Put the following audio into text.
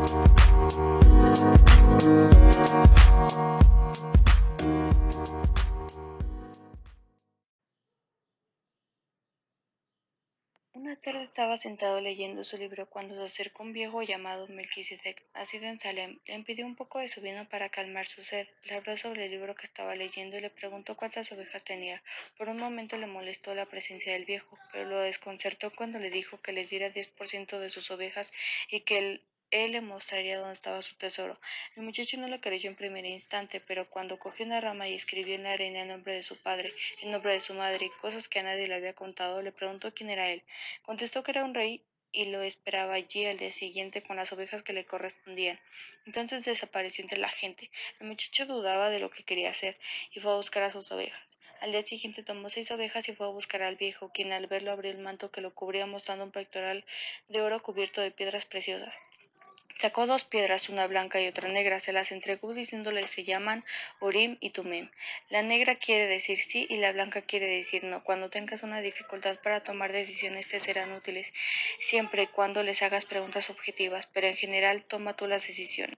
Una tarde estaba sentado leyendo su libro cuando se acercó un viejo llamado Melquisedec, nacido en Salem. Le pidió un poco de su vino para calmar su sed. Le habló sobre el libro que estaba leyendo y le preguntó cuántas ovejas tenía. Por un momento le molestó la presencia del viejo, pero lo desconcertó cuando le dijo que le diera 10% de sus ovejas y que él él le mostraría dónde estaba su tesoro. El muchacho no lo creyó en primer instante, pero cuando cogió una rama y escribió en la arena el nombre de su padre, el nombre de su madre y cosas que a nadie le había contado, le preguntó quién era él. Contestó que era un rey y lo esperaba allí al día siguiente con las ovejas que le correspondían. Entonces desapareció entre la gente. El muchacho dudaba de lo que quería hacer y fue a buscar a sus ovejas. Al día siguiente tomó seis ovejas y fue a buscar al viejo, quien al verlo abrió el manto que lo cubría mostrando un pectoral de oro cubierto de piedras preciosas. Sacó dos piedras, una blanca y otra negra, se las entregó diciéndole se llaman Urim y Tumim. La negra quiere decir sí y la blanca quiere decir no. Cuando tengas una dificultad para tomar decisiones te serán útiles, siempre y cuando les hagas preguntas objetivas, pero en general toma tú las decisiones.